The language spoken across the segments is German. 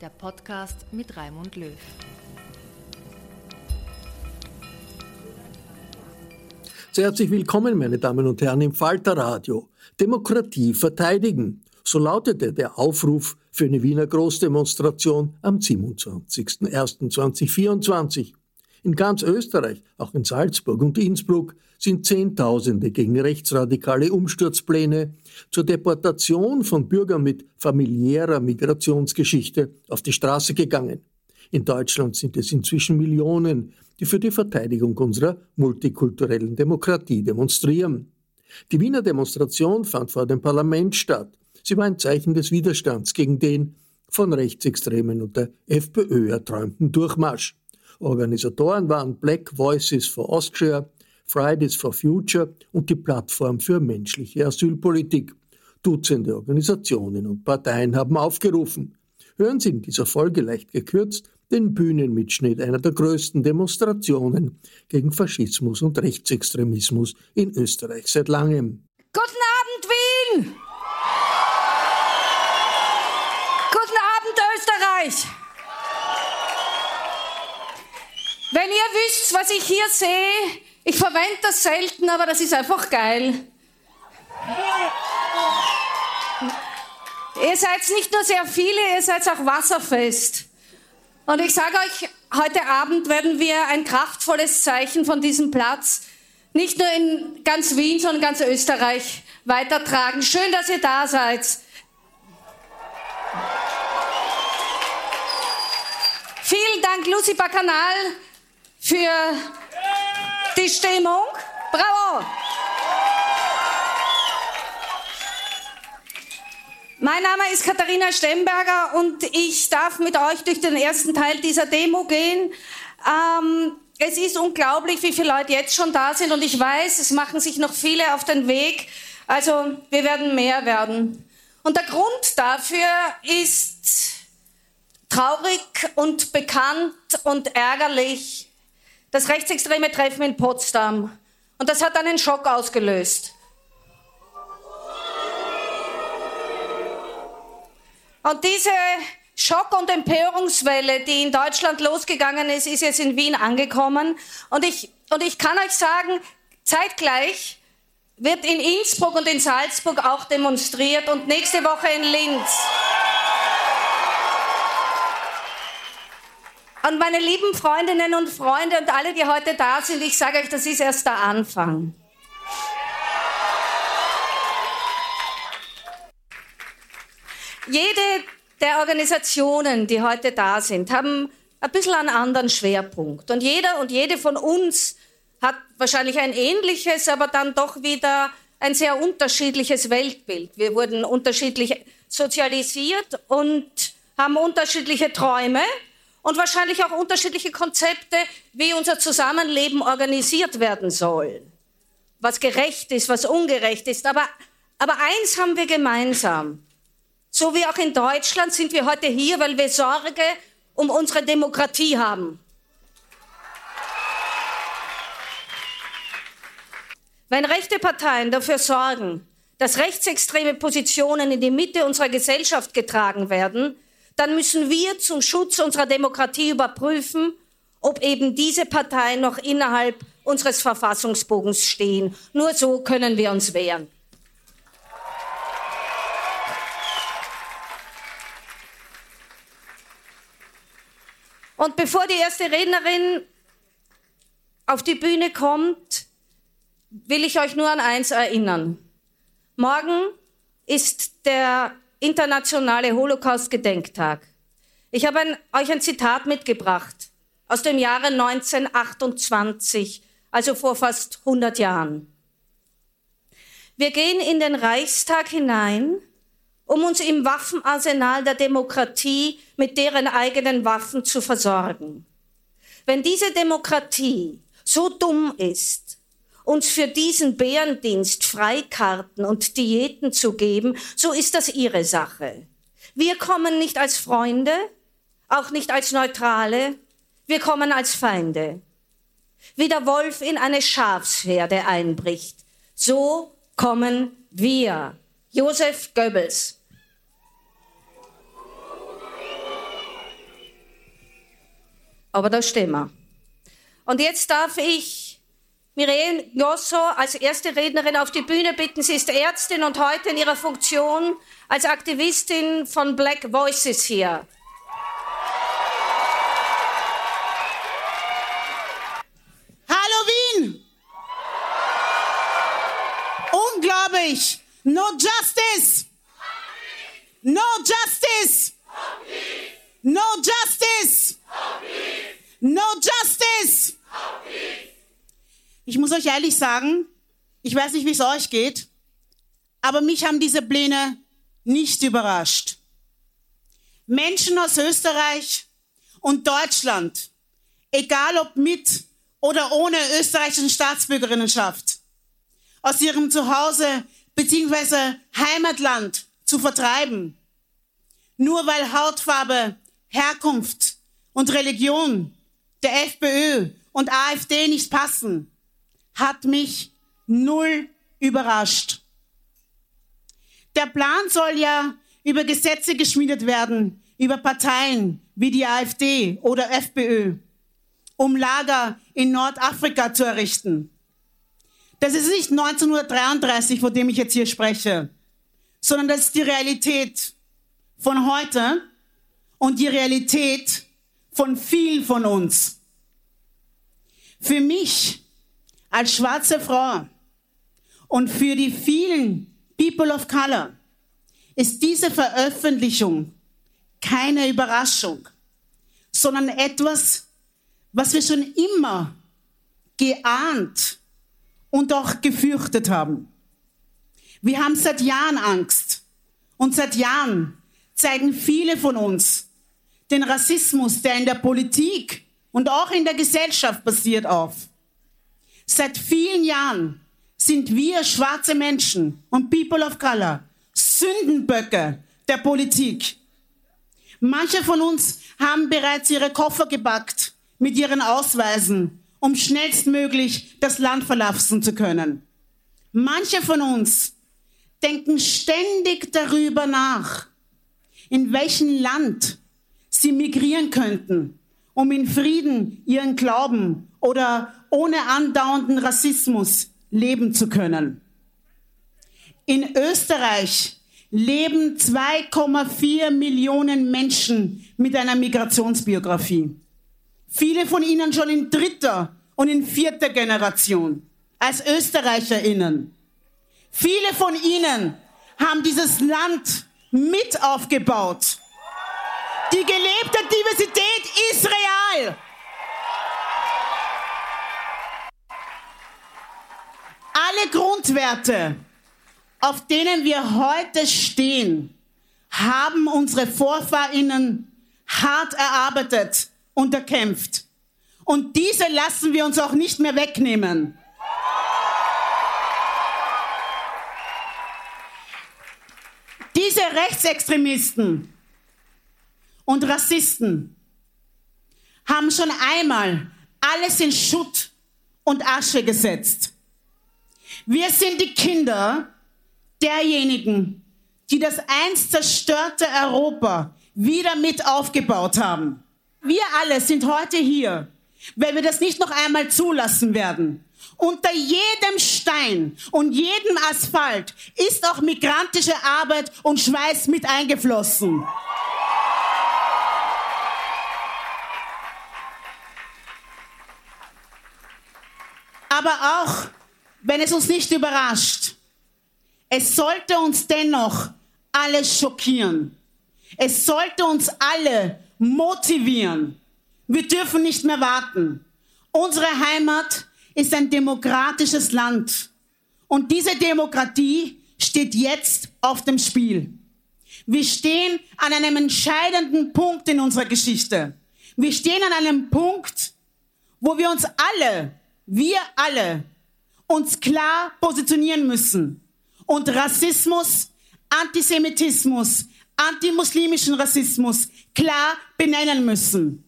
der Podcast mit Raimund Löw. Sehr herzlich willkommen, meine Damen und Herren, im Falter Radio. Demokratie verteidigen. So lautete der Aufruf für eine Wiener Großdemonstration am 27.01.2024. In ganz Österreich, auch in Salzburg und Innsbruck, sind Zehntausende gegen rechtsradikale Umsturzpläne zur Deportation von Bürgern mit familiärer Migrationsgeschichte auf die Straße gegangen. In Deutschland sind es inzwischen Millionen, die für die Verteidigung unserer multikulturellen Demokratie demonstrieren. Die Wiener Demonstration fand vor dem Parlament statt. Sie war ein Zeichen des Widerstands gegen den von Rechtsextremen und der FPÖ erträumten Durchmarsch. Organisatoren waren Black Voices for Austria, Fridays for Future und die Plattform für menschliche Asylpolitik. Dutzende Organisationen und Parteien haben aufgerufen. Hören Sie in dieser Folge leicht gekürzt den Bühnenmitschnitt einer der größten Demonstrationen gegen Faschismus und Rechtsextremismus in Österreich seit langem. Guten Abend, Wien! Guten Abend, Österreich! Wenn ihr wisst, was ich hier sehe, ich verwende das selten, aber das ist einfach geil. Ihr seid nicht nur sehr viele, ihr seid auch wasserfest. Und ich sage euch, heute Abend werden wir ein kraftvolles Zeichen von diesem Platz nicht nur in ganz Wien, sondern ganz Österreich weitertragen. Schön, dass ihr da seid. Vielen Dank, Lucy Bacanal, für die Stimmung. Bravo! Mein Name ist Katharina Stemberger und ich darf mit euch durch den ersten Teil dieser Demo gehen. Ähm, es ist unglaublich, wie viele Leute jetzt schon da sind und ich weiß, es machen sich noch viele auf den Weg. Also wir werden mehr werden. Und der Grund dafür ist traurig und bekannt und ärgerlich das rechtsextreme Treffen in Potsdam. Und das hat einen Schock ausgelöst. Und diese Schock- und Empörungswelle, die in Deutschland losgegangen ist, ist jetzt in Wien angekommen. Und ich, und ich kann euch sagen, zeitgleich wird in Innsbruck und in Salzburg auch demonstriert und nächste Woche in Linz. Und meine lieben Freundinnen und Freunde und alle, die heute da sind, ich sage euch, das ist erst der Anfang. Jede der Organisationen, die heute da sind, haben ein bisschen einen anderen Schwerpunkt. Und jeder und jede von uns hat wahrscheinlich ein ähnliches, aber dann doch wieder ein sehr unterschiedliches Weltbild. Wir wurden unterschiedlich sozialisiert und haben unterschiedliche Träume und wahrscheinlich auch unterschiedliche Konzepte, wie unser Zusammenleben organisiert werden soll. Was gerecht ist, was ungerecht ist. Aber, aber eins haben wir gemeinsam. So wie auch in Deutschland sind wir heute hier, weil wir Sorge um unsere Demokratie haben. Wenn rechte Parteien dafür sorgen, dass rechtsextreme Positionen in die Mitte unserer Gesellschaft getragen werden, dann müssen wir zum Schutz unserer Demokratie überprüfen, ob eben diese Parteien noch innerhalb unseres Verfassungsbogens stehen. Nur so können wir uns wehren. Und bevor die erste Rednerin auf die Bühne kommt, will ich euch nur an eins erinnern. Morgen ist der internationale Holocaust-Gedenktag. Ich habe ein, euch ein Zitat mitgebracht aus dem Jahre 1928, also vor fast 100 Jahren. Wir gehen in den Reichstag hinein, um uns im Waffenarsenal der Demokratie mit deren eigenen Waffen zu versorgen. Wenn diese Demokratie so dumm ist, uns für diesen Bärendienst Freikarten und Diäten zu geben, so ist das ihre Sache. Wir kommen nicht als Freunde, auch nicht als Neutrale, wir kommen als Feinde. Wie der Wolf in eine Schafsherde einbricht, so kommen wir. Josef Goebbels. Aber da stehen wir. Und jetzt darf ich Mireille Josso als erste Rednerin auf die Bühne bitten. Sie ist Ärztin und heute in ihrer Funktion als Aktivistin von Black Voices hier. Hallo Wien! Unglaublich! No justice! No justice! No justice! No justice! Ich muss euch ehrlich sagen, ich weiß nicht, wie es euch geht, aber mich haben diese Pläne nicht überrascht. Menschen aus Österreich und Deutschland, egal ob mit oder ohne österreichischen Staatsbürgerinnenschaft, aus ihrem Zuhause bzw. Heimatland zu vertreiben, nur weil Hautfarbe, Herkunft und Religion der FPÖ und AfD nicht passen, hat mich null überrascht. Der Plan soll ja über Gesetze geschmiedet werden, über Parteien wie die AfD oder FPÖ, um Lager in Nordafrika zu errichten. Das ist nicht 1933, von dem ich jetzt hier spreche, sondern das ist die Realität von heute und die Realität von vielen von uns. Für mich als schwarze Frau und für die vielen People of Color ist diese Veröffentlichung keine Überraschung, sondern etwas, was wir schon immer geahnt und auch gefürchtet haben. Wir haben seit Jahren Angst und seit Jahren zeigen viele von uns den Rassismus, der in der Politik und auch in der Gesellschaft passiert, auf. Seit vielen Jahren sind wir schwarze Menschen und People of Color Sündenböcke der Politik. Manche von uns haben bereits ihre Koffer gebackt mit ihren Ausweisen, um schnellstmöglich das Land verlassen zu können. Manche von uns denken ständig darüber nach, in welchem Land sie migrieren könnten, um in Frieden ihren Glauben oder ohne andauernden Rassismus leben zu können. In Österreich leben 2,4 Millionen Menschen mit einer Migrationsbiografie. Viele von ihnen schon in dritter und in vierter Generation als Österreicherinnen. Viele von ihnen haben dieses Land mit aufgebaut. Die gelebte Diversität ist real. Alle Grundwerte, auf denen wir heute stehen, haben unsere Vorfahrinnen hart erarbeitet und erkämpft. Und diese lassen wir uns auch nicht mehr wegnehmen. Diese Rechtsextremisten und Rassisten haben schon einmal alles in Schutt und Asche gesetzt. Wir sind die Kinder derjenigen, die das einst zerstörte Europa wieder mit aufgebaut haben. Wir alle sind heute hier, weil wir das nicht noch einmal zulassen werden. Unter jedem Stein und jedem Asphalt ist auch migrantische Arbeit und Schweiß mit eingeflossen. Aber auch, wenn es uns nicht überrascht, es sollte uns dennoch alles schockieren. Es sollte uns alle motivieren. Wir dürfen nicht mehr warten. Unsere Heimat ist ein demokratisches Land. Und diese Demokratie steht jetzt auf dem Spiel. Wir stehen an einem entscheidenden Punkt in unserer Geschichte. Wir stehen an einem Punkt, wo wir uns alle, wir alle, uns klar positionieren müssen und Rassismus, Antisemitismus, antimuslimischen Rassismus klar benennen müssen.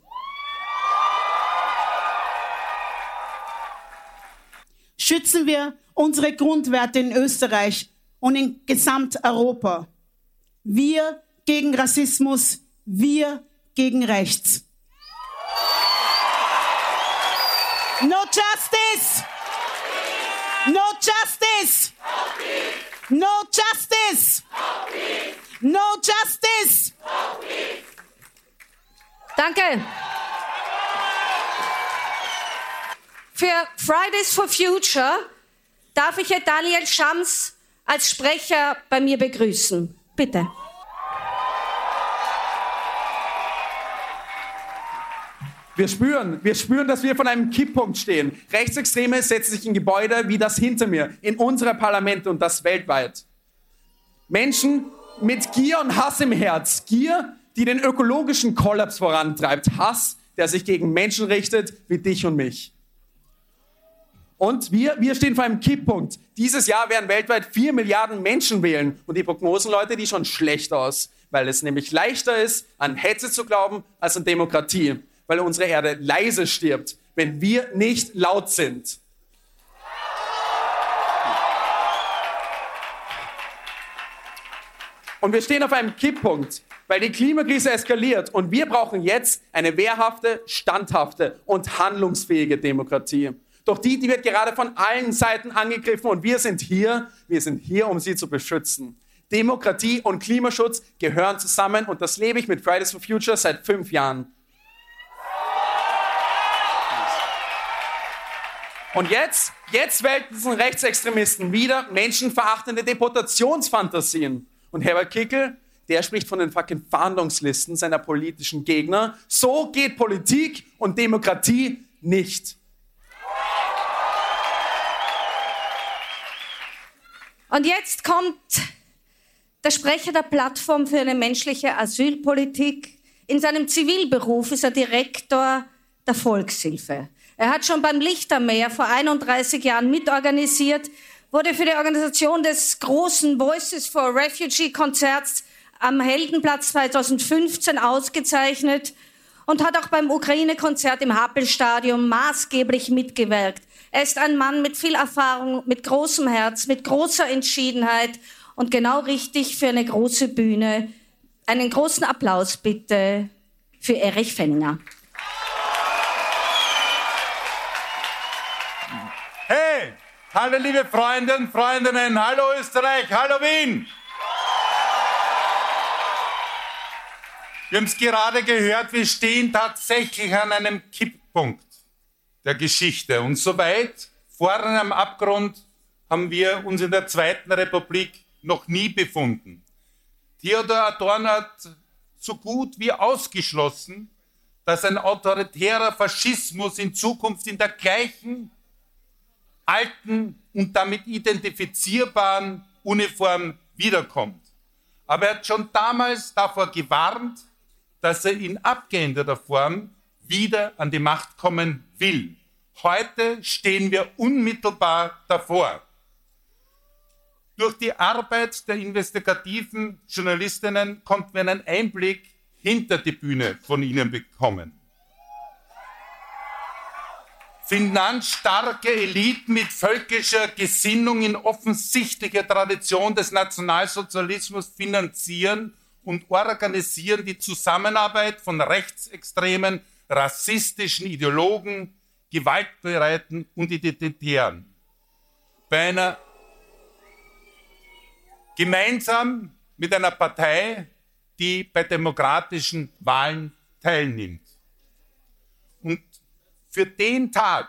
Schützen wir unsere Grundwerte in Österreich und in Gesamteuropa. Wir gegen Rassismus, wir gegen Rechts. No justice! No justice! No justice! No justice! Danke. Für Fridays for Future darf ich Herr Daniel Schams als Sprecher bei mir begrüßen. Bitte. Wir spüren, wir spüren, dass wir von einem Kipppunkt stehen. Rechtsextreme setzen sich in Gebäude wie das hinter mir, in unsere Parlamente und das weltweit. Menschen mit Gier und Hass im Herz. Gier, die den ökologischen Kollaps vorantreibt. Hass, der sich gegen Menschen richtet, wie dich und mich. Und wir, wir stehen vor einem Kipppunkt. Dieses Jahr werden weltweit vier Milliarden Menschen wählen. Und die Prognosen, Leute, die schon schlecht aus. Weil es nämlich leichter ist, an Hetze zu glauben, als an Demokratie weil unsere Erde leise stirbt, wenn wir nicht laut sind. Und wir stehen auf einem Kipppunkt, weil die Klimakrise eskaliert und wir brauchen jetzt eine wehrhafte, standhafte und handlungsfähige Demokratie. Doch die, die wird gerade von allen Seiten angegriffen und wir sind hier, wir sind hier, um sie zu beschützen. Demokratie und Klimaschutz gehören zusammen und das lebe ich mit Fridays for Future seit fünf Jahren. Und jetzt, jetzt wälzen Rechtsextremisten wieder menschenverachtende Deportationsfantasien. Und Herbert Kickel, der spricht von den fucking Fahndungslisten seiner politischen Gegner. So geht Politik und Demokratie nicht. Und jetzt kommt der Sprecher der Plattform für eine menschliche Asylpolitik. In seinem Zivilberuf ist er Direktor der Volkshilfe. Er hat schon beim Lichtermeer vor 31 Jahren mitorganisiert, wurde für die Organisation des großen Voices for Refugee Konzerts am Heldenplatz 2015 ausgezeichnet und hat auch beim Ukraine-Konzert im Happelstadion maßgeblich mitgewirkt. Er ist ein Mann mit viel Erfahrung, mit großem Herz, mit großer Entschiedenheit und genau richtig für eine große Bühne. Einen großen Applaus bitte für Erich Fenninger. Hallo liebe Freunde und Freundinnen, hallo Österreich, hallo Wien. Wir haben es gerade gehört, wir stehen tatsächlich an einem Kipppunkt der Geschichte. Und so weit vorne am Abgrund haben wir uns in der Zweiten Republik noch nie befunden. Theodor Adorno hat so gut wie ausgeschlossen, dass ein autoritärer Faschismus in Zukunft in der gleichen alten und damit identifizierbaren Uniform wiederkommt. Aber er hat schon damals davor gewarnt, dass er in abgeänderter Form wieder an die Macht kommen will. Heute stehen wir unmittelbar davor. Durch die Arbeit der investigativen Journalistinnen konnten wir einen Einblick hinter die Bühne von ihnen bekommen. Finanzstarke Eliten mit völkischer Gesinnung in offensichtlicher Tradition des Nationalsozialismus finanzieren und organisieren die Zusammenarbeit von rechtsextremen, rassistischen Ideologen, gewaltbereiten und identitären. Bei einer gemeinsam mit einer Partei, die bei demokratischen Wahlen teilnimmt. Und für den Tag,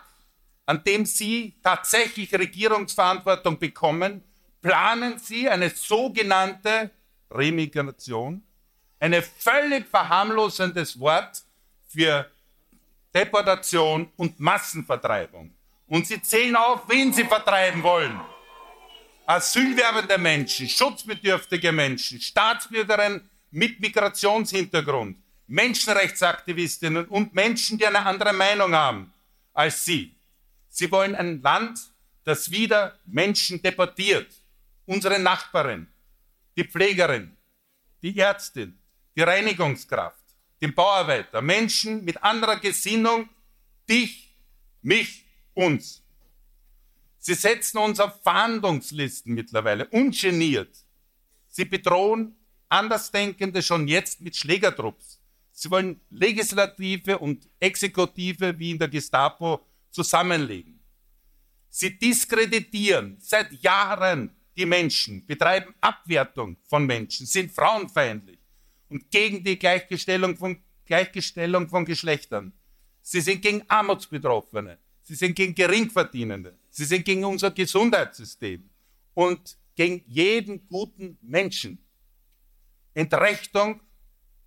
an dem Sie tatsächlich Regierungsverantwortung bekommen, planen Sie eine sogenannte Remigration, ein völlig verharmlosendes Wort für Deportation und Massenvertreibung. Und Sie zählen auf, wen Sie vertreiben wollen. Asylwerbende Menschen, schutzbedürftige Menschen, Staatsbürgerinnen mit Migrationshintergrund, Menschenrechtsaktivistinnen und Menschen, die eine andere Meinung haben als Sie. Sie wollen ein Land, das wieder Menschen deportiert. Unsere Nachbarin, die Pflegerin, die Ärztin, die Reinigungskraft, den Bauarbeiter, Menschen mit anderer Gesinnung, dich, mich, uns. Sie setzen uns auf Fahndungslisten mittlerweile, ungeniert. Sie bedrohen Andersdenkende schon jetzt mit Schlägertrupps. Sie wollen Legislative und Exekutive wie in der Gestapo zusammenlegen. Sie diskreditieren seit Jahren die Menschen, betreiben Abwertung von Menschen, sind frauenfeindlich und gegen die Gleichgestellung von, Gleichgestellung von Geschlechtern. Sie sind gegen Armutsbetroffene, sie sind gegen Geringverdienende, sie sind gegen unser Gesundheitssystem und gegen jeden guten Menschen. Entrechtung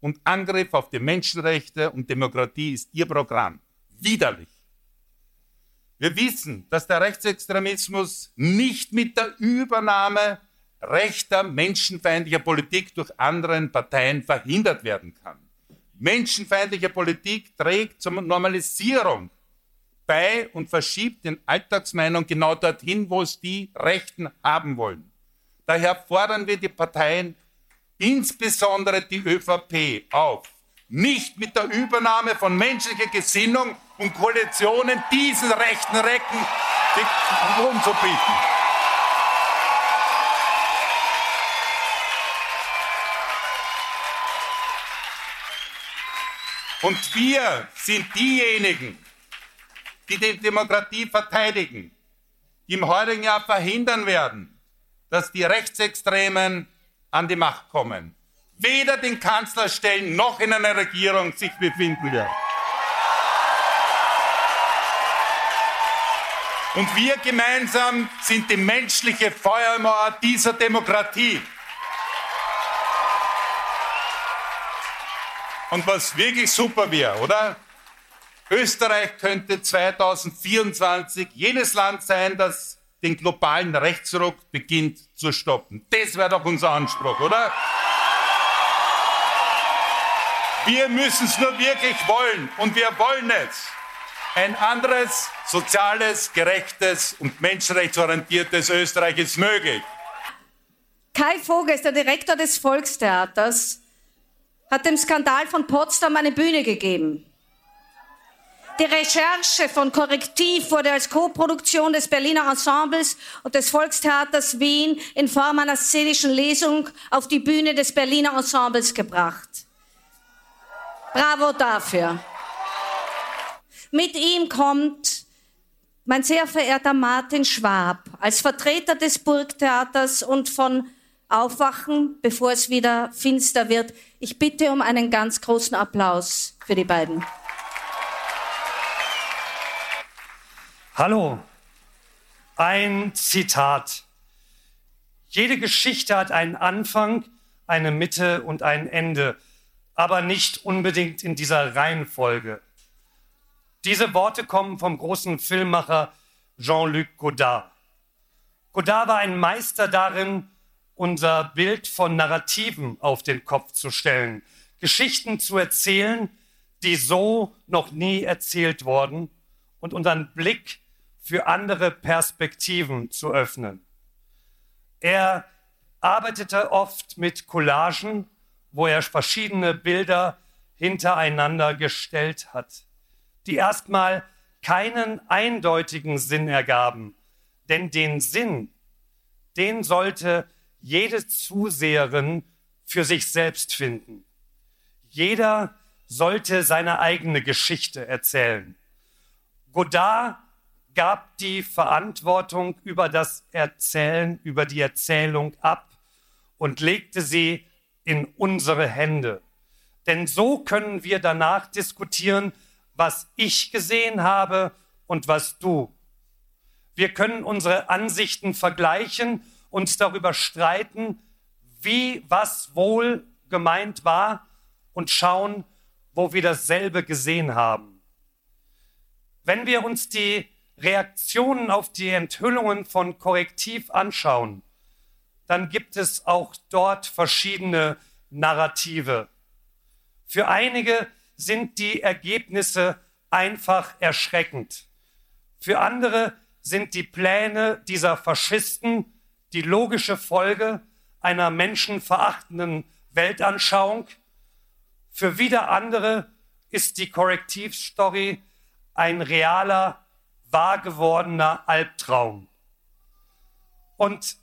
und Angriff auf die Menschenrechte und Demokratie ist ihr Programm. Widerlich. Wir wissen, dass der Rechtsextremismus nicht mit der Übernahme rechter, menschenfeindlicher Politik durch anderen Parteien verhindert werden kann. Menschenfeindliche Politik trägt zur Normalisierung bei und verschiebt den Alltagsmeinung genau dorthin, wo es die Rechten haben wollen. Daher fordern wir die Parteien insbesondere die ÖVP auf, nicht mit der Übernahme von menschlicher Gesinnung und Koalitionen diesen rechten Recken die Grund zu bieten. Und wir sind diejenigen, die die Demokratie verteidigen, die im heutigen Jahr verhindern werden, dass die Rechtsextremen an die Macht kommen, weder den Kanzler stellen noch in einer Regierung sich befinden wird. Und wir gemeinsam sind die menschliche Feuermauer dieser Demokratie. Und was wirklich super wäre, oder? Österreich könnte 2024 jenes Land sein, das den globalen Rechtsruck beginnt zu stoppen. Das wäre doch unser Anspruch, oder? Wir müssen es nur wirklich wollen und wir wollen es. Ein anderes, soziales, gerechtes und menschenrechtsorientiertes Österreich ist möglich. Kai Vogel der Direktor des Volkstheaters, hat dem Skandal von Potsdam eine Bühne gegeben. Die Recherche von Korrektiv wurde als Co-Produktion des Berliner Ensembles und des Volkstheaters Wien in Form einer szenischen Lesung auf die Bühne des Berliner Ensembles gebracht. Bravo dafür. Mit ihm kommt mein sehr verehrter Martin Schwab als Vertreter des Burgtheaters und von Aufwachen, bevor es wieder finster wird. Ich bitte um einen ganz großen Applaus für die beiden. Hallo, ein Zitat. Jede Geschichte hat einen Anfang, eine Mitte und ein Ende, aber nicht unbedingt in dieser Reihenfolge. Diese Worte kommen vom großen Filmmacher Jean-Luc Godard. Godard war ein Meister darin, unser Bild von Narrativen auf den Kopf zu stellen, Geschichten zu erzählen, die so noch nie erzählt wurden und unseren Blick für andere Perspektiven zu öffnen. Er arbeitete oft mit Collagen, wo er verschiedene Bilder hintereinander gestellt hat, die erstmal keinen eindeutigen Sinn ergaben, denn den Sinn, den sollte jede Zuseherin für sich selbst finden. Jeder sollte seine eigene Geschichte erzählen. Godard gab die Verantwortung über das Erzählen, über die Erzählung ab und legte sie in unsere Hände. Denn so können wir danach diskutieren, was ich gesehen habe und was du. Wir können unsere Ansichten vergleichen, uns darüber streiten, wie was wohl gemeint war und schauen, wo wir dasselbe gesehen haben. Wenn wir uns die Reaktionen auf die Enthüllungen von Korrektiv anschauen, dann gibt es auch dort verschiedene Narrative. Für einige sind die Ergebnisse einfach erschreckend. Für andere sind die Pläne dieser Faschisten die logische Folge einer menschenverachtenden Weltanschauung. Für wieder andere ist die Korrektivstory ein realer, wahr gewordener Albtraum. Und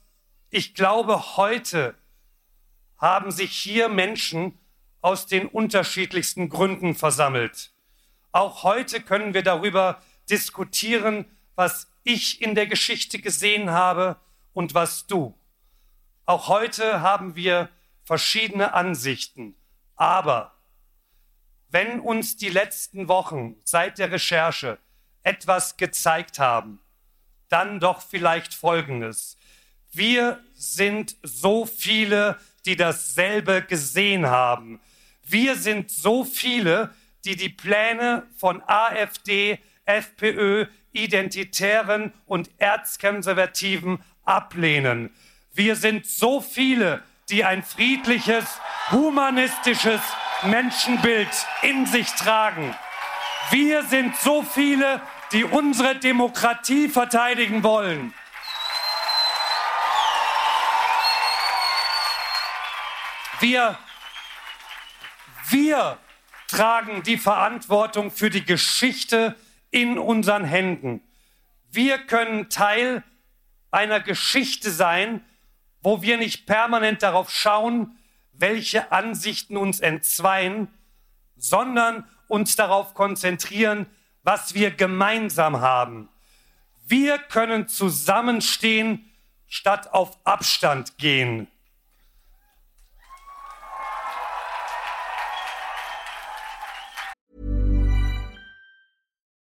ich glaube, heute haben sich hier Menschen aus den unterschiedlichsten Gründen versammelt. Auch heute können wir darüber diskutieren, was ich in der Geschichte gesehen habe und was du. Auch heute haben wir verschiedene Ansichten. Aber wenn uns die letzten Wochen seit der Recherche etwas gezeigt haben, dann doch vielleicht Folgendes. Wir sind so viele, die dasselbe gesehen haben. Wir sind so viele, die die Pläne von AfD, FPÖ, Identitären und Erzkonservativen ablehnen. Wir sind so viele, die ein friedliches, humanistisches Menschenbild in sich tragen. Wir sind so viele, die unsere Demokratie verteidigen wollen. Wir, wir tragen die Verantwortung für die Geschichte in unseren Händen. Wir können Teil einer Geschichte sein, wo wir nicht permanent darauf schauen, welche Ansichten uns entzweien, sondern uns darauf konzentrieren, was wir gemeinsam haben. Wir können zusammenstehen, statt auf Abstand gehen.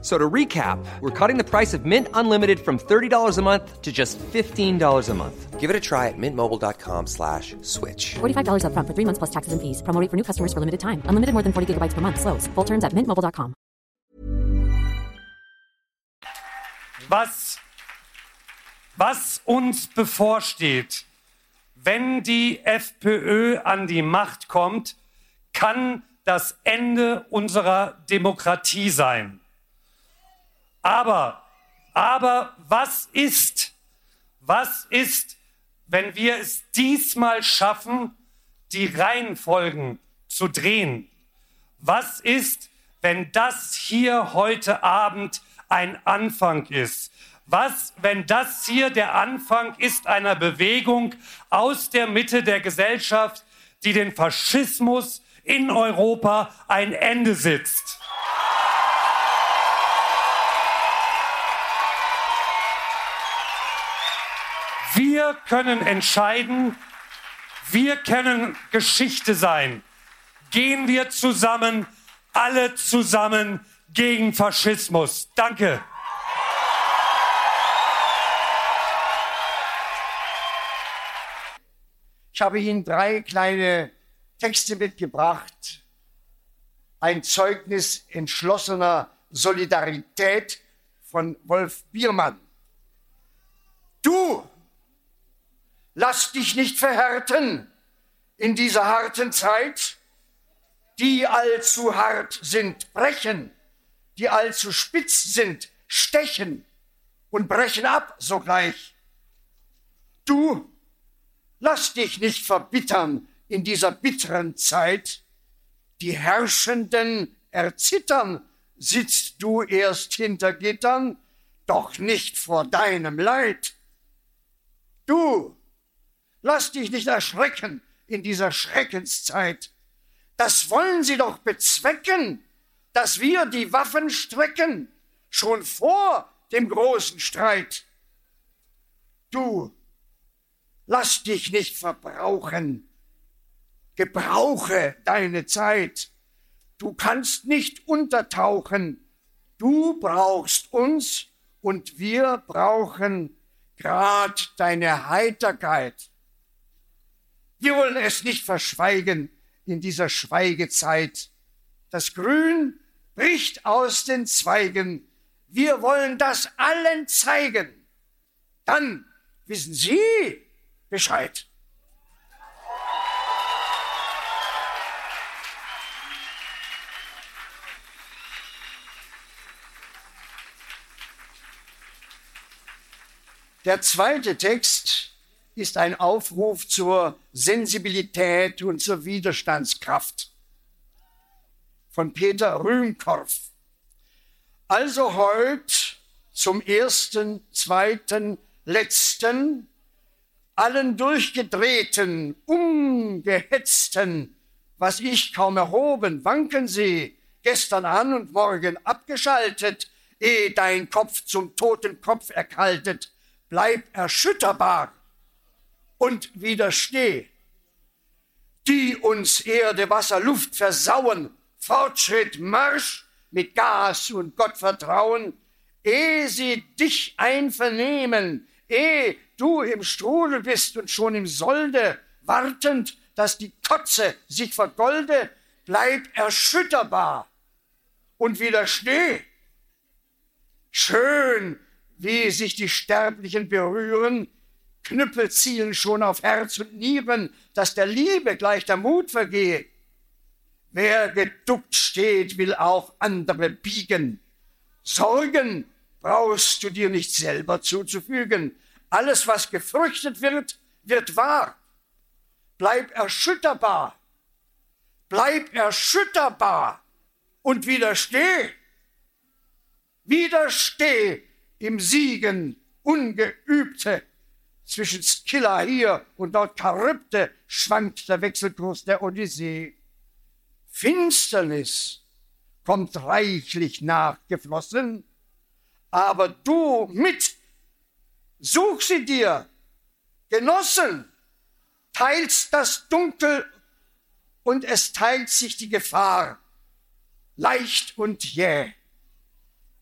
So to recap, we're cutting the price of Mint Unlimited from $30 a month to just $15 a month. Give it a try at mintmobile.com slash switch. $45 upfront for three months plus taxes and fees. Promo rate for new customers for limited time. Unlimited more than 40 gigabytes per month. Slows. Full terms at mintmobile.com. Was, was uns bevorsteht, wenn die FPÖ an die Macht kommt, kann das Ende unserer Demokratie sein. Aber, aber was ist, was ist, wenn wir es diesmal schaffen, die Reihenfolgen zu drehen? Was ist, wenn das hier heute Abend ein Anfang ist? Was, wenn das hier der Anfang ist einer Bewegung aus der Mitte der Gesellschaft, die den Faschismus in Europa ein Ende setzt? Wir können entscheiden, wir können Geschichte sein. Gehen wir zusammen, alle zusammen gegen Faschismus. Danke. Ich habe Ihnen drei kleine Texte mitgebracht. Ein Zeugnis entschlossener Solidarität von Wolf Biermann. Du lass dich nicht verhärten in dieser harten Zeit, die allzu hart sind, brechen, die allzu spitz sind, stechen und brechen ab sogleich. Du, lass dich nicht verbittern in dieser bitteren Zeit, die Herrschenden erzittern, sitzt du erst hinter Gittern, doch nicht vor deinem Leid. Du, lass dich nicht erschrecken in dieser Schreckenszeit. Das wollen sie doch bezwecken, dass wir die Waffen strecken, schon vor dem großen Streit. Du, lass dich nicht verbrauchen, gebrauche deine Zeit. Du kannst nicht untertauchen, du brauchst uns und wir brauchen grad deine Heiterkeit. Wir wollen es nicht verschweigen in dieser Schweigezeit. Das Grün bricht aus den Zweigen. Wir wollen das allen zeigen. Dann wissen Sie Bescheid. Der zweite Text ist ein Aufruf zur Sensibilität und zur Widerstandskraft. Von Peter Rühmkorff. Also heute zum ersten, zweiten, letzten, allen durchgedrehten, umgehetzten, was ich kaum erhoben, wanken sie, gestern an und morgen abgeschaltet, ehe dein Kopf zum toten Kopf erkaltet, bleib erschütterbar und widersteh. Die uns Erde, Wasser, Luft versauen, Fortschritt, Marsch mit Gas und Gottvertrauen, ehe sie dich einvernehmen, ehe du im Strudel bist und schon im Solde, wartend, dass die Kotze sich vergolde, bleib erschütterbar und widersteh. Schön, wie sich die Sterblichen berühren, Knüppel zielen schon auf Herz und Nieren, dass der Liebe gleich der Mut vergehe. Wer geduckt steht, will auch andere biegen. Sorgen brauchst du dir nicht selber zuzufügen. Alles, was gefürchtet wird, wird wahr. Bleib erschütterbar. Bleib erschütterbar und widersteh. Widersteh im Siegen Ungeübte. Zwischen Skylla hier und dort Charybde schwankt der Wechselkurs der Odyssee. Finsternis kommt reichlich nachgeflossen, aber du mit, such sie dir, Genossen, teilst das Dunkel und es teilt sich die Gefahr, leicht und jäh.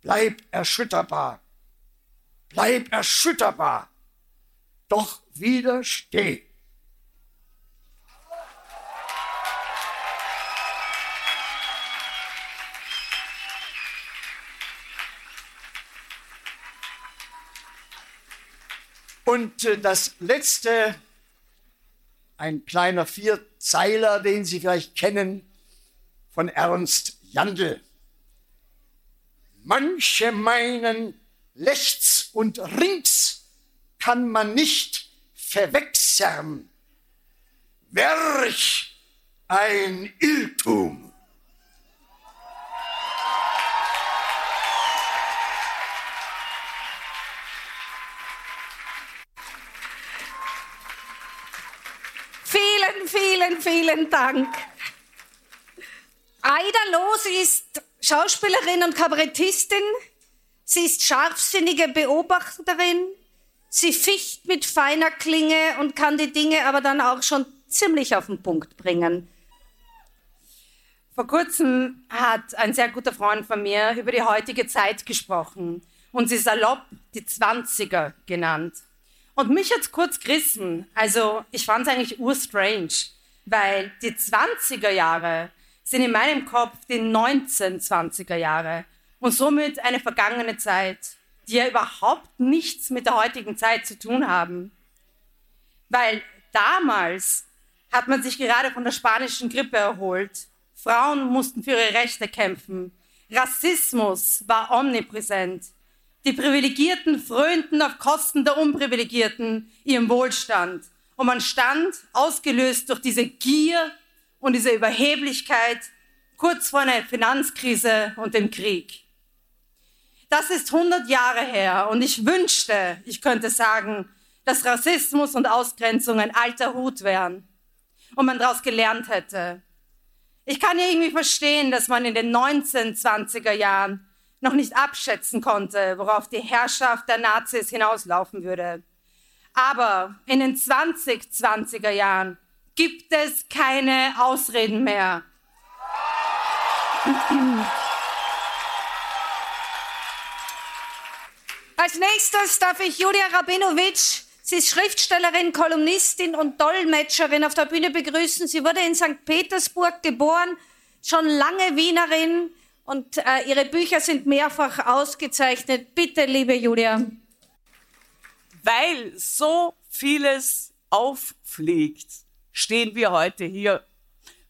Bleib erschütterbar, bleib erschütterbar, doch widersteh. Und äh, das letzte, ein kleiner Vierzeiler, den Sie vielleicht kennen, von Ernst Jandl. Manche meinen, rechts und rings kann man nicht verwechseln. Werch ein Irrtum. Vielen, vielen, vielen Dank. Aida Los ist Schauspielerin und Kabarettistin. Sie ist scharfsinnige Beobachterin. Sie ficht mit feiner Klinge und kann die Dinge aber dann auch schon ziemlich auf den Punkt bringen. Vor kurzem hat ein sehr guter Freund von mir über die heutige Zeit gesprochen und sie salopp die Zwanziger genannt. Und mich hat's kurz gerissen. Also ich fand es eigentlich urstrange, weil die 20er Jahre sind in meinem Kopf die 1920er Jahre und somit eine vergangene Zeit, die ja überhaupt nichts mit der heutigen Zeit zu tun haben. Weil damals hat man sich gerade von der spanischen Grippe erholt. Frauen mussten für ihre Rechte kämpfen. Rassismus war omnipräsent. Die Privilegierten frönten auf Kosten der Unprivilegierten ihrem Wohlstand. Und man stand, ausgelöst durch diese Gier und diese Überheblichkeit, kurz vor einer Finanzkrise und dem Krieg. Das ist 100 Jahre her und ich wünschte, ich könnte sagen, dass Rassismus und Ausgrenzung ein alter Hut wären und man daraus gelernt hätte. Ich kann ja irgendwie verstehen, dass man in den 1920er Jahren noch nicht abschätzen konnte, worauf die Herrschaft der Nazis hinauslaufen würde. Aber in den 2020er Jahren gibt es keine Ausreden mehr. Als nächstes darf ich Julia Rabinovic, sie ist Schriftstellerin, Kolumnistin und Dolmetscherin auf der Bühne begrüßen. Sie wurde in St. Petersburg geboren, schon lange Wienerin und äh, ihre Bücher sind mehrfach ausgezeichnet. Bitte, liebe Julia. Weil so vieles auffliegt, stehen wir heute hier.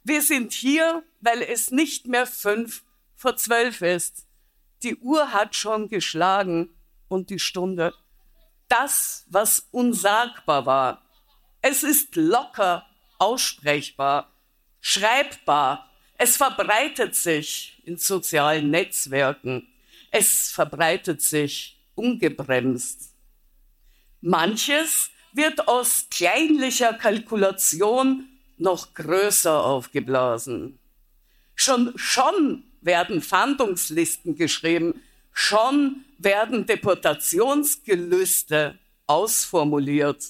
Wir sind hier, weil es nicht mehr fünf vor zwölf ist. Die Uhr hat schon geschlagen und die Stunde. Das, was unsagbar war. Es ist locker aussprechbar, schreibbar. Es verbreitet sich in sozialen Netzwerken. Es verbreitet sich ungebremst. Manches wird aus kleinlicher Kalkulation noch größer aufgeblasen. Schon, schon werden Fahndungslisten geschrieben, schon werden Deportationsgelüste ausformuliert.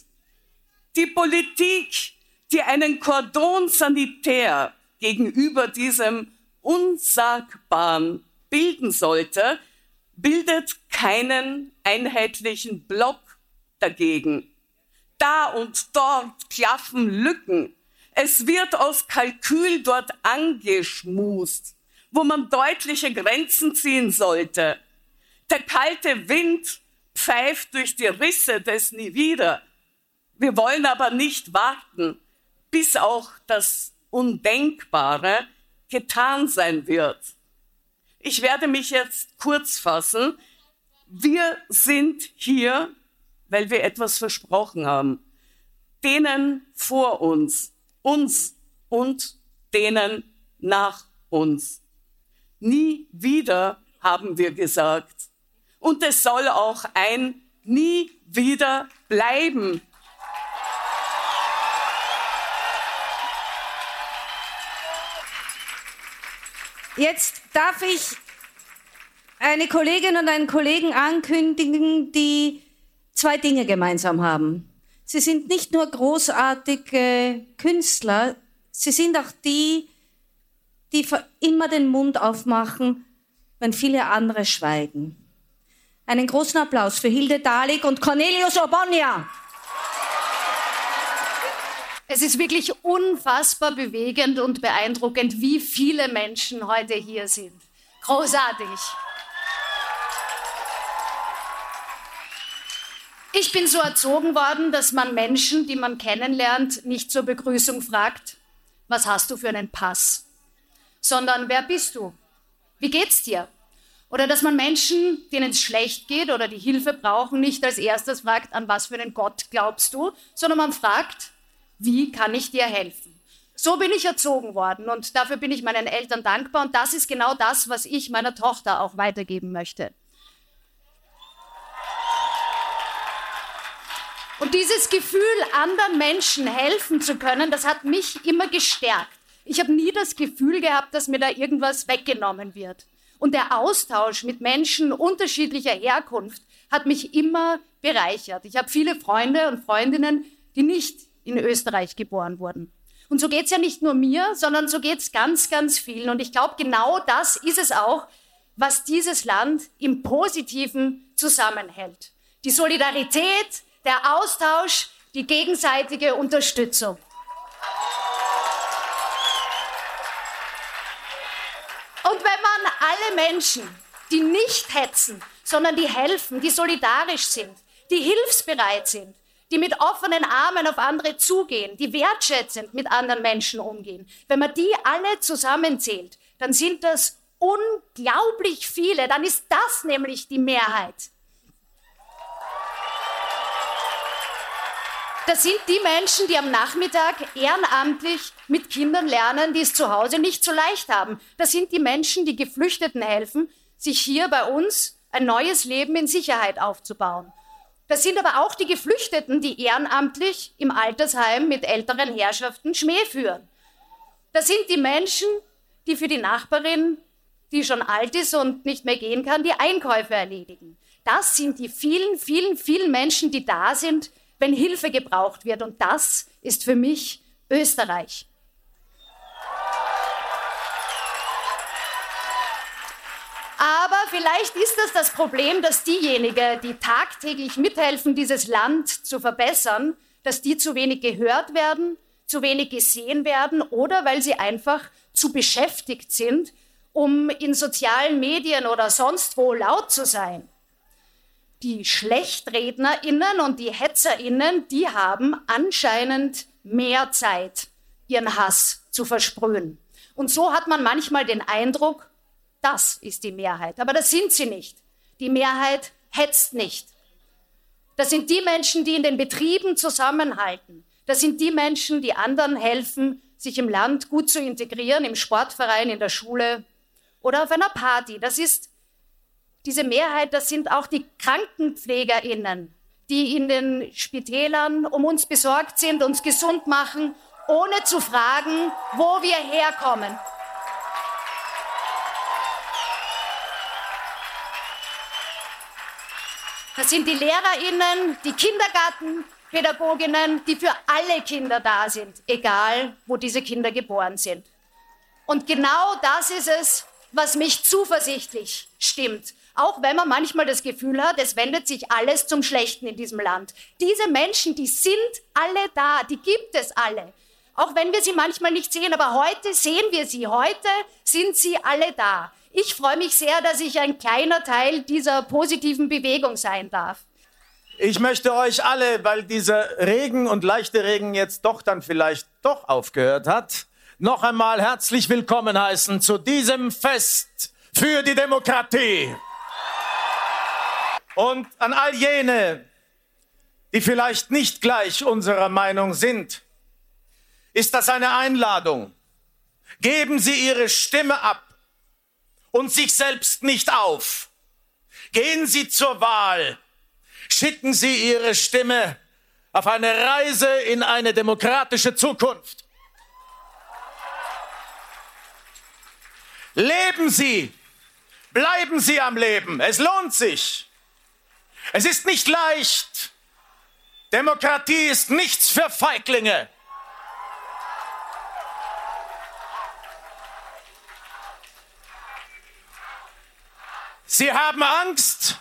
Die Politik, die einen Kordon sanitär gegenüber diesem Unsagbaren bilden sollte, bildet keinen einheitlichen Block dagegen. Da und dort klaffen Lücken. Es wird aus Kalkül dort angeschmust, wo man deutliche Grenzen ziehen sollte. Der kalte Wind pfeift durch die Risse des Nie wieder. Wir wollen aber nicht warten, bis auch das Undenkbare getan sein wird. Ich werde mich jetzt kurz fassen. Wir sind hier, weil wir etwas versprochen haben. Denen vor uns, uns und denen nach uns. Nie wieder haben wir gesagt und es soll auch ein nie wieder bleiben. Jetzt darf ich eine Kollegin und einen Kollegen ankündigen, die zwei Dinge gemeinsam haben. Sie sind nicht nur großartige Künstler, sie sind auch die, die immer den Mund aufmachen, wenn viele andere schweigen. Einen großen Applaus für Hilde Dalik und Cornelius Orbonia. Es ist wirklich unfassbar bewegend und beeindruckend, wie viele Menschen heute hier sind. Großartig. Ich bin so erzogen worden, dass man Menschen, die man kennenlernt, nicht zur Begrüßung fragt, was hast du für einen Pass, sondern wer bist du? Wie geht's dir? Oder dass man Menschen, denen es schlecht geht oder die Hilfe brauchen, nicht als erstes fragt, an was für einen Gott glaubst du, sondern man fragt, wie kann ich dir helfen? So bin ich erzogen worden und dafür bin ich meinen Eltern dankbar und das ist genau das, was ich meiner Tochter auch weitergeben möchte. Und dieses Gefühl, anderen Menschen helfen zu können, das hat mich immer gestärkt. Ich habe nie das Gefühl gehabt, dass mir da irgendwas weggenommen wird. Und der Austausch mit Menschen unterschiedlicher Herkunft hat mich immer bereichert. Ich habe viele Freunde und Freundinnen, die nicht in Österreich geboren wurden. Und so geht es ja nicht nur mir, sondern so geht es ganz, ganz vielen. Und ich glaube, genau das ist es auch, was dieses Land im Positiven zusammenhält. Die Solidarität, der Austausch, die gegenseitige Unterstützung. Und wenn man alle Menschen, die nicht hetzen, sondern die helfen, die solidarisch sind, die hilfsbereit sind, die mit offenen Armen auf andere zugehen, die wertschätzend mit anderen Menschen umgehen, wenn man die alle zusammenzählt, dann sind das unglaublich viele, dann ist das nämlich die Mehrheit. Das sind die Menschen, die am Nachmittag ehrenamtlich mit Kindern lernen, die es zu Hause nicht so leicht haben. Das sind die Menschen, die Geflüchteten helfen, sich hier bei uns ein neues Leben in Sicherheit aufzubauen. Das sind aber auch die Geflüchteten, die ehrenamtlich im Altersheim mit älteren Herrschaften Schmäh führen. Das sind die Menschen, die für die Nachbarin, die schon alt ist und nicht mehr gehen kann, die Einkäufe erledigen. Das sind die vielen, vielen, vielen Menschen, die da sind, wenn Hilfe gebraucht wird. Und das ist für mich Österreich. Aber vielleicht ist das das Problem, dass diejenigen, die tagtäglich mithelfen, dieses Land zu verbessern, dass die zu wenig gehört werden, zu wenig gesehen werden oder weil sie einfach zu beschäftigt sind, um in sozialen Medien oder sonst wo laut zu sein die Schlechtrednerinnen und die Hetzerinnen, die haben anscheinend mehr Zeit, ihren Hass zu versprühen. Und so hat man manchmal den Eindruck, das ist die Mehrheit. Aber das sind sie nicht. Die Mehrheit hetzt nicht. Das sind die Menschen, die in den Betrieben zusammenhalten. Das sind die Menschen, die anderen helfen, sich im Land gut zu integrieren, im Sportverein, in der Schule oder auf einer Party. Das ist diese Mehrheit, das sind auch die KrankenpflegerInnen, die in den Spitälern um uns besorgt sind, uns gesund machen, ohne zu fragen, wo wir herkommen. Das sind die LehrerInnen, die Kindergartenpädagoginnen, die für alle Kinder da sind, egal wo diese Kinder geboren sind. Und genau das ist es, was mich zuversichtlich stimmt. Auch wenn man manchmal das Gefühl hat, es wendet sich alles zum Schlechten in diesem Land. Diese Menschen, die sind alle da, die gibt es alle. Auch wenn wir sie manchmal nicht sehen, aber heute sehen wir sie. Heute sind sie alle da. Ich freue mich sehr, dass ich ein kleiner Teil dieser positiven Bewegung sein darf. Ich möchte euch alle, weil dieser Regen und leichte Regen jetzt doch dann vielleicht doch aufgehört hat, noch einmal herzlich willkommen heißen zu diesem Fest für die Demokratie. Und an all jene, die vielleicht nicht gleich unserer Meinung sind, ist das eine Einladung. Geben Sie Ihre Stimme ab und sich selbst nicht auf. Gehen Sie zur Wahl. Schicken Sie Ihre Stimme auf eine Reise in eine demokratische Zukunft. Leben Sie, bleiben Sie am Leben. Es lohnt sich. Es ist nicht leicht. Demokratie ist nichts für Feiglinge. Sie haben Angst.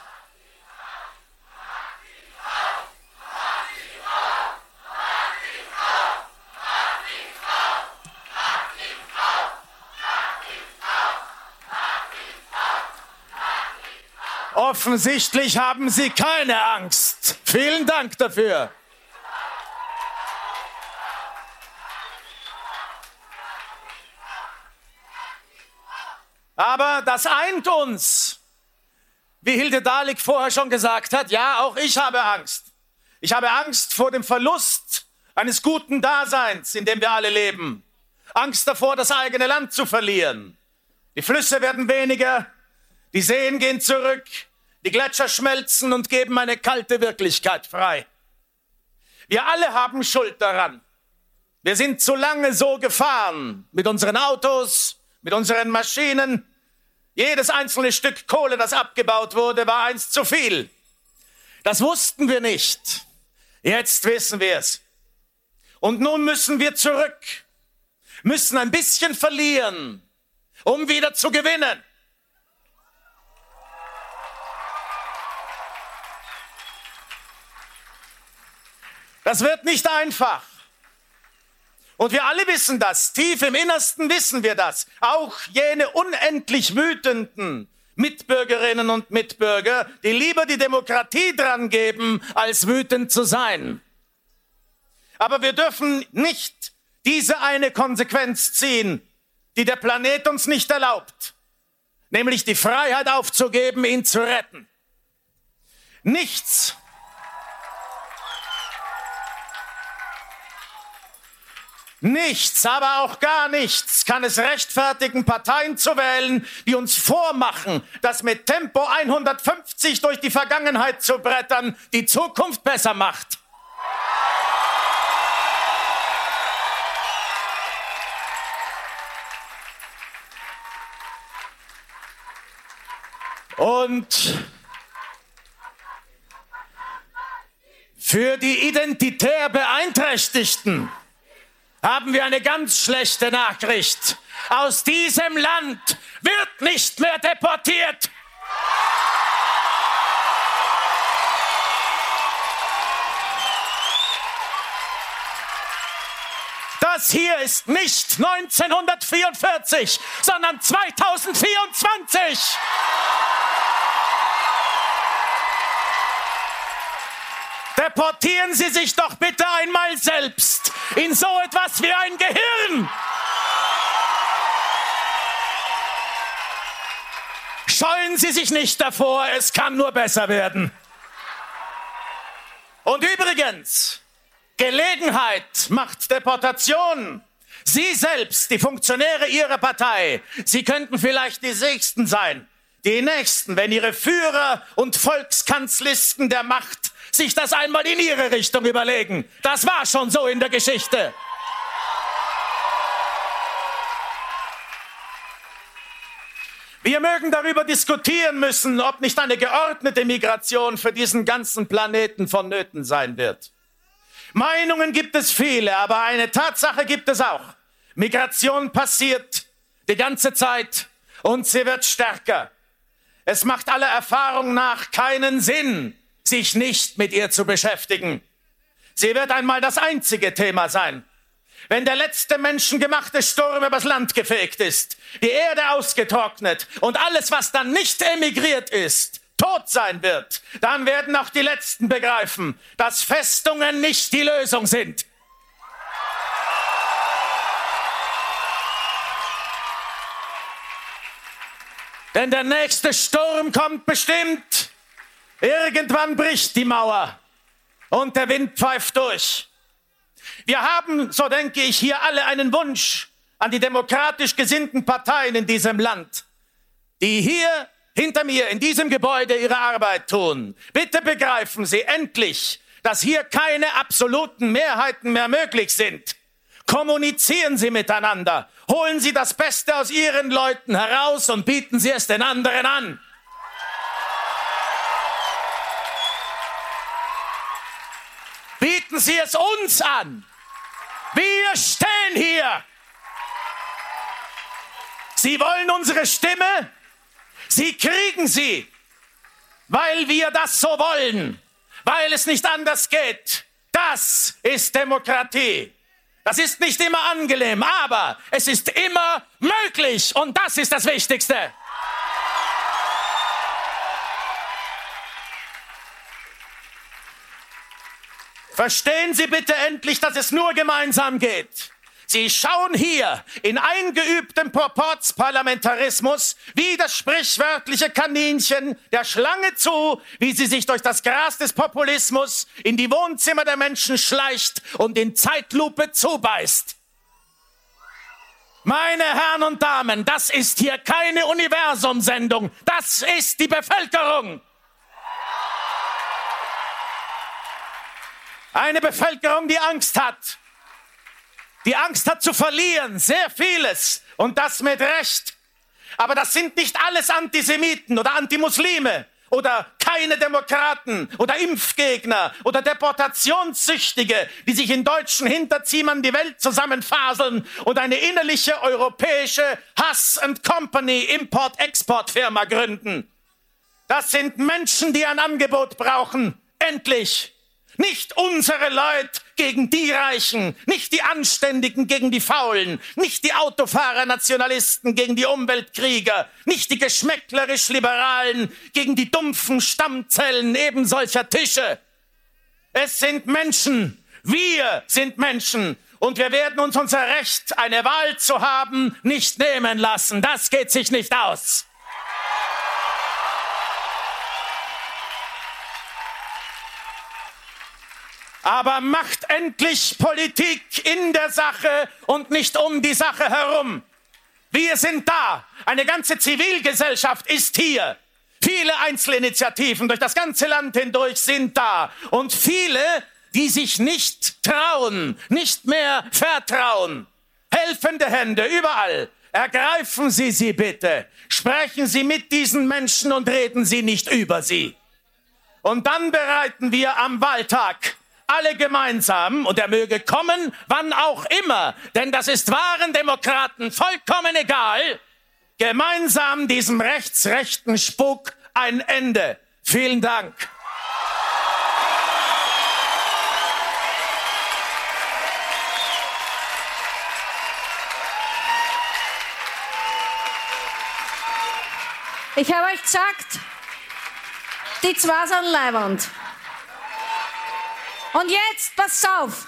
Offensichtlich haben Sie keine Angst. Vielen Dank dafür. Aber das eint uns. Wie Hilde Dalik vorher schon gesagt hat, ja, auch ich habe Angst. Ich habe Angst vor dem Verlust eines guten Daseins, in dem wir alle leben. Angst davor, das eigene Land zu verlieren. Die Flüsse werden weniger, die Seen gehen zurück, die Gletscher schmelzen und geben eine kalte Wirklichkeit frei. Wir alle haben Schuld daran. Wir sind zu lange so gefahren mit unseren Autos, mit unseren Maschinen. Jedes einzelne Stück Kohle, das abgebaut wurde, war eins zu viel. Das wussten wir nicht. Jetzt wissen wir es. Und nun müssen wir zurück, müssen ein bisschen verlieren, um wieder zu gewinnen. Das wird nicht einfach. Und wir alle wissen das. Tief im Innersten wissen wir das. Auch jene unendlich wütenden Mitbürgerinnen und Mitbürger, die lieber die Demokratie dran geben, als wütend zu sein. Aber wir dürfen nicht diese eine Konsequenz ziehen, die der Planet uns nicht erlaubt, nämlich die Freiheit aufzugeben, ihn zu retten. Nichts Nichts, aber auch gar nichts kann es rechtfertigen, Parteien zu wählen, die uns vormachen, dass mit Tempo 150 durch die Vergangenheit zu brettern die Zukunft besser macht. Und für die identitär Beeinträchtigten haben wir eine ganz schlechte Nachricht. Aus diesem Land wird nicht mehr deportiert. Das hier ist nicht 1944, sondern 2024. Deportieren Sie sich doch bitte einmal selbst in so etwas wie ein Gehirn. Scheuen Sie sich nicht davor, es kann nur besser werden. Und übrigens, Gelegenheit macht Deportation. Sie selbst, die Funktionäre Ihrer Partei, Sie könnten vielleicht die Nächsten sein. Die Nächsten, wenn Ihre Führer und Volkskanzlisten der Macht sich das einmal in ihre Richtung überlegen. Das war schon so in der Geschichte. Wir mögen darüber diskutieren müssen, ob nicht eine geordnete Migration für diesen ganzen Planeten vonnöten sein wird. Meinungen gibt es viele, aber eine Tatsache gibt es auch. Migration passiert die ganze Zeit und sie wird stärker. Es macht aller Erfahrung nach keinen Sinn, sich nicht mit ihr zu beschäftigen. Sie wird einmal das einzige Thema sein. Wenn der letzte menschengemachte Sturm übers Land gefegt ist, die Erde ausgetrocknet und alles, was dann nicht emigriert ist, tot sein wird, dann werden auch die Letzten begreifen, dass Festungen nicht die Lösung sind. Denn der nächste Sturm kommt bestimmt Irgendwann bricht die Mauer und der Wind pfeift durch. Wir haben, so denke ich, hier alle einen Wunsch an die demokratisch gesinnten Parteien in diesem Land, die hier hinter mir in diesem Gebäude ihre Arbeit tun. Bitte begreifen Sie endlich, dass hier keine absoluten Mehrheiten mehr möglich sind. Kommunizieren Sie miteinander, holen Sie das Beste aus Ihren Leuten heraus und bieten Sie es den anderen an. Bieten Sie es uns an. Wir stehen hier. Sie wollen unsere Stimme. Sie kriegen sie, weil wir das so wollen, weil es nicht anders geht. Das ist Demokratie. Das ist nicht immer angenehm, aber es ist immer möglich und das ist das Wichtigste. Verstehen Sie bitte endlich, dass es nur gemeinsam geht. Sie schauen hier in eingeübtem Proporzparlamentarismus wie das sprichwörtliche Kaninchen der Schlange zu, wie sie sich durch das Gras des Populismus in die Wohnzimmer der Menschen schleicht und in Zeitlupe zubeißt. Meine Herren und Damen, das ist hier keine Universumsendung, das ist die Bevölkerung. Eine Bevölkerung, die Angst hat. Die Angst hat zu verlieren, sehr vieles. Und das mit Recht. Aber das sind nicht alles Antisemiten oder Antimuslime oder keine Demokraten oder Impfgegner oder Deportationssüchtige, die sich in deutschen Hinterzimmern die Welt zusammenfaseln und eine innerliche europäische Hass and Company Import-Export-Firma gründen. Das sind Menschen, die ein Angebot brauchen. Endlich Nicht unsere Leute gegen die Reichen, nicht die Anständigen gegen die Faulen, nicht die Autofahrer-Nationalisten gegen die Umweltkrieger, nicht die geschmäcklerisch-Liberalen gegen die dumpfen Stammzellen eben solcher Tische. Es sind Menschen, wir sind Menschen und wir werden uns unser Recht, eine Wahl zu haben, nicht nehmen lassen. Das geht sich nicht aus. Aber macht endlich Politik in der Sache und nicht um die Sache herum. Wir sind da. Eine ganze Zivilgesellschaft ist hier. Viele Einzelinitiativen durch das ganze Land hindurch sind da. Und viele, die sich nicht trauen, nicht mehr vertrauen. Helfende Hände überall. Ergreifen Sie sie bitte. Sprechen Sie mit diesen Menschen und reden Sie nicht über sie. Und dann bereiten wir am Wahltag alle gemeinsam, und er möge kommen, wann auch immer, denn das ist wahren Demokraten vollkommen egal, gemeinsam diesem rechtsrechten Spuk ein Ende. Vielen Dank. Ich habe euch gesagt, die zwei sind leibend. Und jetzt, pass auf,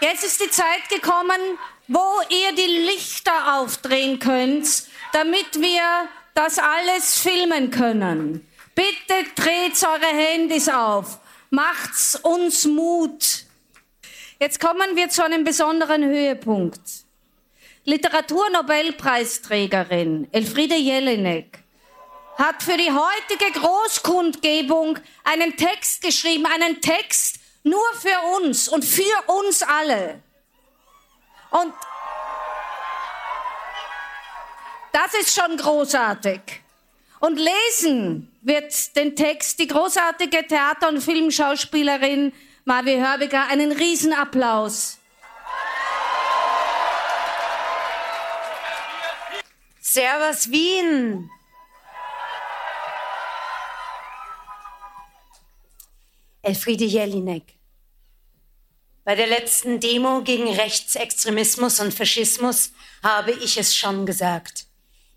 jetzt ist die Zeit gekommen, wo ihr die Lichter aufdrehen könnt, damit wir das alles filmen können. Bitte dreht eure Handys auf, macht's uns Mut. Jetzt kommen wir zu einem besonderen Höhepunkt. Literaturnobelpreisträgerin Elfriede Jelinek hat für die heutige Großkundgebung einen Text geschrieben, einen Text, nur für uns und für uns alle. Und das ist schon großartig. Und lesen wird den Text die großartige Theater- und Filmschauspielerin Marvi Hörbiger einen Riesenapplaus. Servus Wien. Elfriede Jelinek. Bei der letzten Demo gegen Rechtsextremismus und Faschismus habe ich es schon gesagt.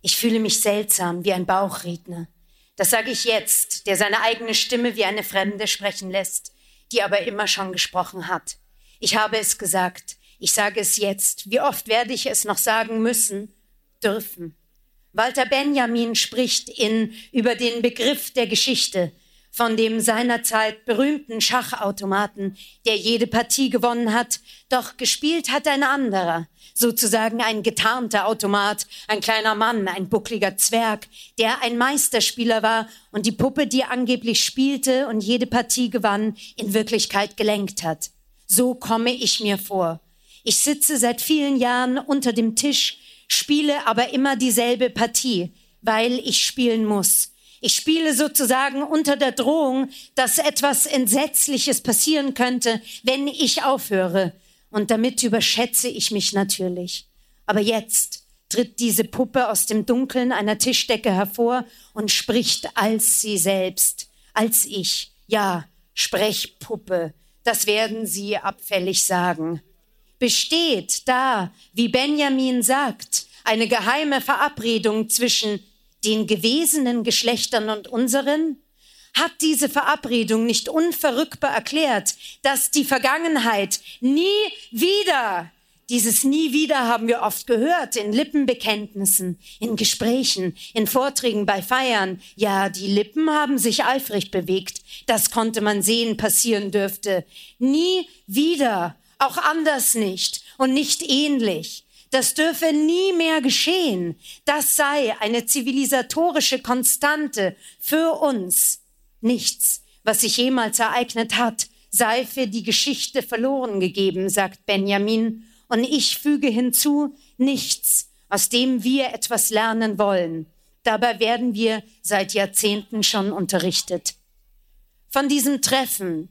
Ich fühle mich seltsam wie ein Bauchredner. Das sage ich jetzt, der seine eigene Stimme wie eine Fremde sprechen lässt, die aber immer schon gesprochen hat. Ich habe es gesagt. Ich sage es jetzt. Wie oft werde ich es noch sagen müssen, dürfen? Walter Benjamin spricht in über den Begriff der Geschichte von dem seinerzeit berühmten Schachautomaten, der jede Partie gewonnen hat, doch gespielt hat ein anderer, sozusagen ein getarnter Automat, ein kleiner Mann, ein buckliger Zwerg, der ein Meisterspieler war und die Puppe, die angeblich spielte und jede Partie gewann, in Wirklichkeit gelenkt hat. So komme ich mir vor. Ich sitze seit vielen Jahren unter dem Tisch, spiele aber immer dieselbe Partie, weil ich spielen muss ich spiele sozusagen unter der Drohung, dass etwas Entsetzliches passieren könnte, wenn ich aufhöre. Und damit überschätze ich mich natürlich. Aber jetzt tritt diese Puppe aus dem Dunkeln einer Tischdecke hervor und spricht als sie selbst, als ich. Ja, Sprechpuppe, das werden Sie abfällig sagen. Besteht da, wie Benjamin sagt, eine geheime Verabredung zwischen den gewesenen Geschlechtern und unseren, hat diese Verabredung nicht unverrückbar erklärt, dass die Vergangenheit nie wieder, dieses nie wieder haben wir oft gehört in Lippenbekenntnissen, in Gesprächen, in Vorträgen bei Feiern. Ja, die Lippen haben sich eifrig bewegt. Das konnte man sehen, passieren dürfte. Nie wieder, auch anders nicht und nicht ähnlich. Das dürfe nie mehr geschehen. Das sei eine zivilisatorische Konstante für uns. Nichts, was sich jemals ereignet hat, sei für die Geschichte verloren gegeben, sagt Benjamin. Und ich füge hinzu, nichts, aus dem wir etwas lernen wollen. Dabei werden wir seit Jahrzehnten schon unterrichtet. Von diesem Treffen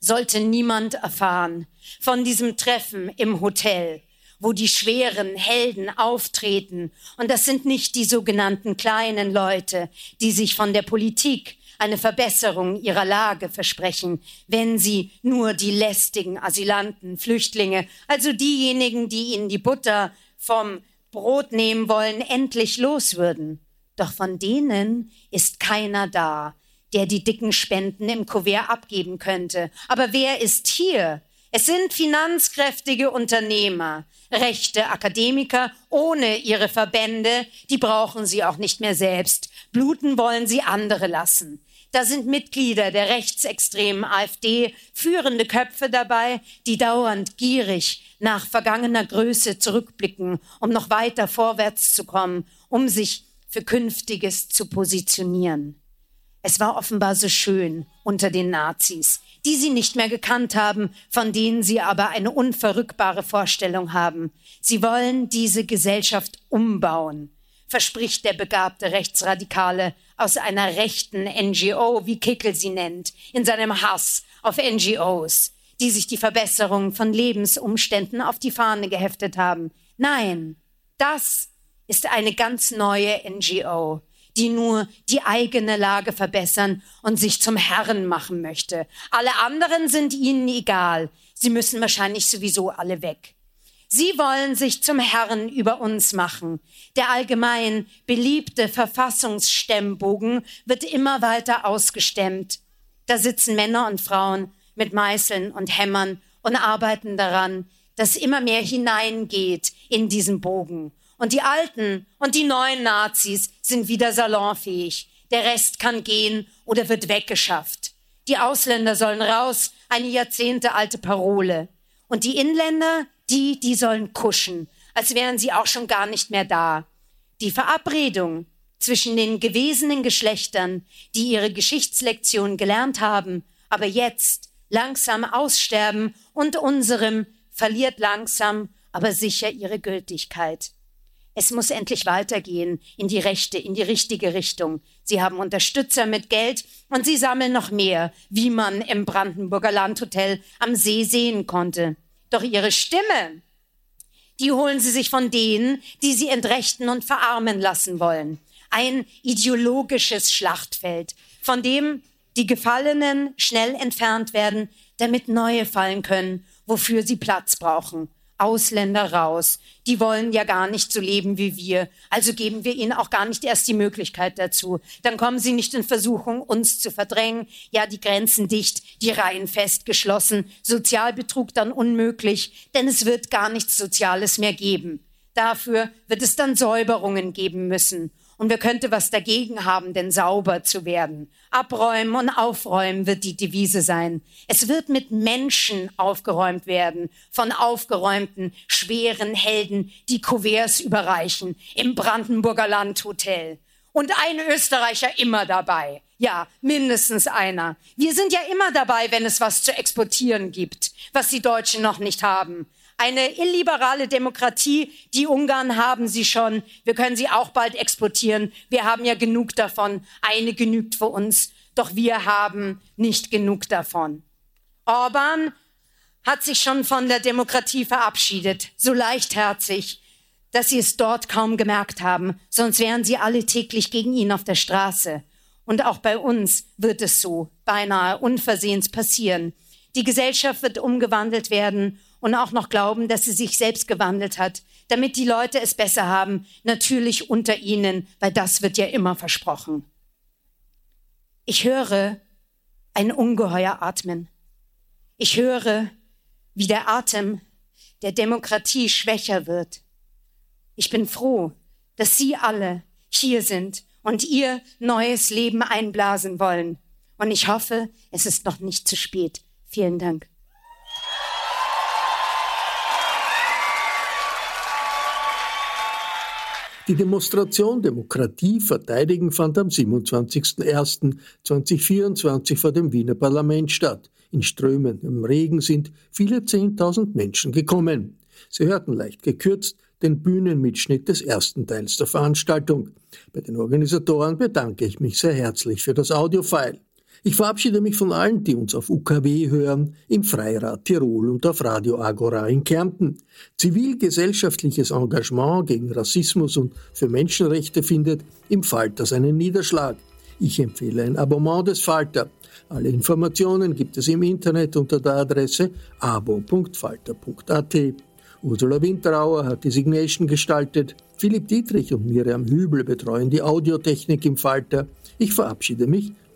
sollte niemand erfahren. Von diesem Treffen im Hotel wo die schweren Helden auftreten. Und das sind nicht die sogenannten kleinen Leute, die sich von der Politik eine Verbesserung ihrer Lage versprechen, wenn sie nur die lästigen Asylanten, Flüchtlinge, also diejenigen, die ihnen die Butter vom Brot nehmen wollen, endlich los würden. Doch von denen ist keiner da, der die dicken Spenden im Kuvert abgeben könnte. Aber wer ist hier? Es sind finanzkräftige Unternehmer, rechte Akademiker ohne ihre Verbände, die brauchen sie auch nicht mehr selbst. Bluten wollen sie andere lassen. Da sind Mitglieder der rechtsextremen AfD, führende Köpfe dabei, die dauernd gierig nach vergangener Größe zurückblicken, um noch weiter vorwärts zu kommen, um sich für Künftiges zu positionieren. Es war offenbar so schön unter den Nazis, die sie nicht mehr gekannt haben, von denen sie aber eine unverrückbare Vorstellung haben. Sie wollen diese Gesellschaft umbauen, verspricht der begabte Rechtsradikale aus einer rechten NGO, wie Kickel sie nennt, in seinem Hass auf NGOs, die sich die Verbesserung von Lebensumständen auf die Fahne geheftet haben. Nein, das ist eine ganz neue NGO, die nur die eigene Lage verbessern und sich zum Herren machen möchte. Alle anderen sind ihnen egal. Sie müssen wahrscheinlich sowieso alle weg. Sie wollen sich zum Herrn über uns machen. Der allgemein beliebte Verfassungsstemmbogen wird immer weiter ausgestemmt. Da sitzen Männer und Frauen mit Meißeln und Hämmern und arbeiten daran, dass immer mehr hineingeht in diesen Bogen. Und die alten und die neuen Nazis sind wieder salonfähig. Der Rest kann gehen oder wird weggeschafft. Die Ausländer sollen raus, eine jahrzehntealte Parole. Und die Inländer, die, die sollen kuschen, als wären sie auch schon gar nicht mehr da. Die Verabredung zwischen den gewesenen Geschlechtern, die ihre Geschichtslektion gelernt haben, aber jetzt langsam aussterben und unserem verliert langsam, aber sicher ihre Gültigkeit. Es muss endlich weitergehen in die rechte, in die richtige Richtung. Sie haben Unterstützer mit Geld und sie sammeln noch mehr, wie man im Brandenburger Landhotel am See sehen konnte. Doch ihre Stimme, die holen sie sich von denen, die sie entrechten und verarmen lassen wollen. Ein ideologisches Schlachtfeld, von dem die Gefallenen schnell entfernt werden, damit neue fallen können, wofür sie Platz brauchen. Ausländer raus. Die wollen ja gar nicht so leben wie wir. Also geben wir ihnen auch gar nicht erst die Möglichkeit dazu. Dann kommen sie nicht in Versuchung, uns zu verdrängen. Ja, die Grenzen dicht, die Reihen festgeschlossen. Sozialbetrug dann unmöglich, denn es wird gar nichts Soziales mehr geben. Dafür wird es dann Säuberungen geben müssen. Und wer könnte was dagegen haben, denn sauber zu werden? Abräumen und aufräumen wird die Devise sein. Es wird mit Menschen aufgeräumt werden, von aufgeräumten, schweren Helden, die Kuverts überreichen im Brandenburger Landhotel. Und ein Österreicher immer dabei. Ja, mindestens einer. Wir sind ja immer dabei, wenn es was zu exportieren gibt, was die Deutschen noch nicht haben. Eine illiberale Demokratie, die Ungarn haben sie schon. Wir können sie auch bald exportieren. Wir haben ja genug davon. Eine genügt für uns. Doch wir haben nicht genug davon. Orban hat sich schon von der Demokratie verabschiedet, so leichtherzig, dass sie es dort kaum gemerkt haben, sonst wären sie alle täglich gegen ihn auf der Straße. Und auch bei uns wird es so beinahe unversehens passieren. Die Gesellschaft wird umgewandelt werden und auch noch glauben, dass sie sich selbst gewandelt hat, damit die Leute es besser haben, natürlich unter ihnen, weil das wird ja immer versprochen. Ich höre ein Ungeheuer atmen. Ich höre, wie der Atem der Demokratie schwächer wird. Ich bin froh, dass Sie alle hier sind und ihr neues Leben einblasen wollen. Und ich hoffe, es ist noch nicht zu spät. Vielen Dank. Die Demonstration Demokratie verteidigen fand am 27.01.2024 vor dem Wiener Parlament statt. In strömendem Regen sind viele Zehntausend Menschen gekommen. Sie hörten leicht gekürzt den Bühnenmitschnitt des ersten Teils der Veranstaltung. Bei den Organisatoren bedanke ich mich sehr herzlich für das Audiofile. Ich verabschiede mich von allen, die uns auf UKW hören, im Freirad Tirol und auf Radio Agora in Kärnten. Zivilgesellschaftliches Engagement gegen Rassismus und für Menschenrechte findet im Falter seinen Niederschlag. Ich empfehle ein Abonnement des Falter. Alle Informationen gibt es im Internet unter der Adresse abo.falter.at. Ursula Winterauer hat die Signation gestaltet. Philipp Dietrich und Miriam Hübel betreuen die Audiotechnik im Falter. Ich verabschiede mich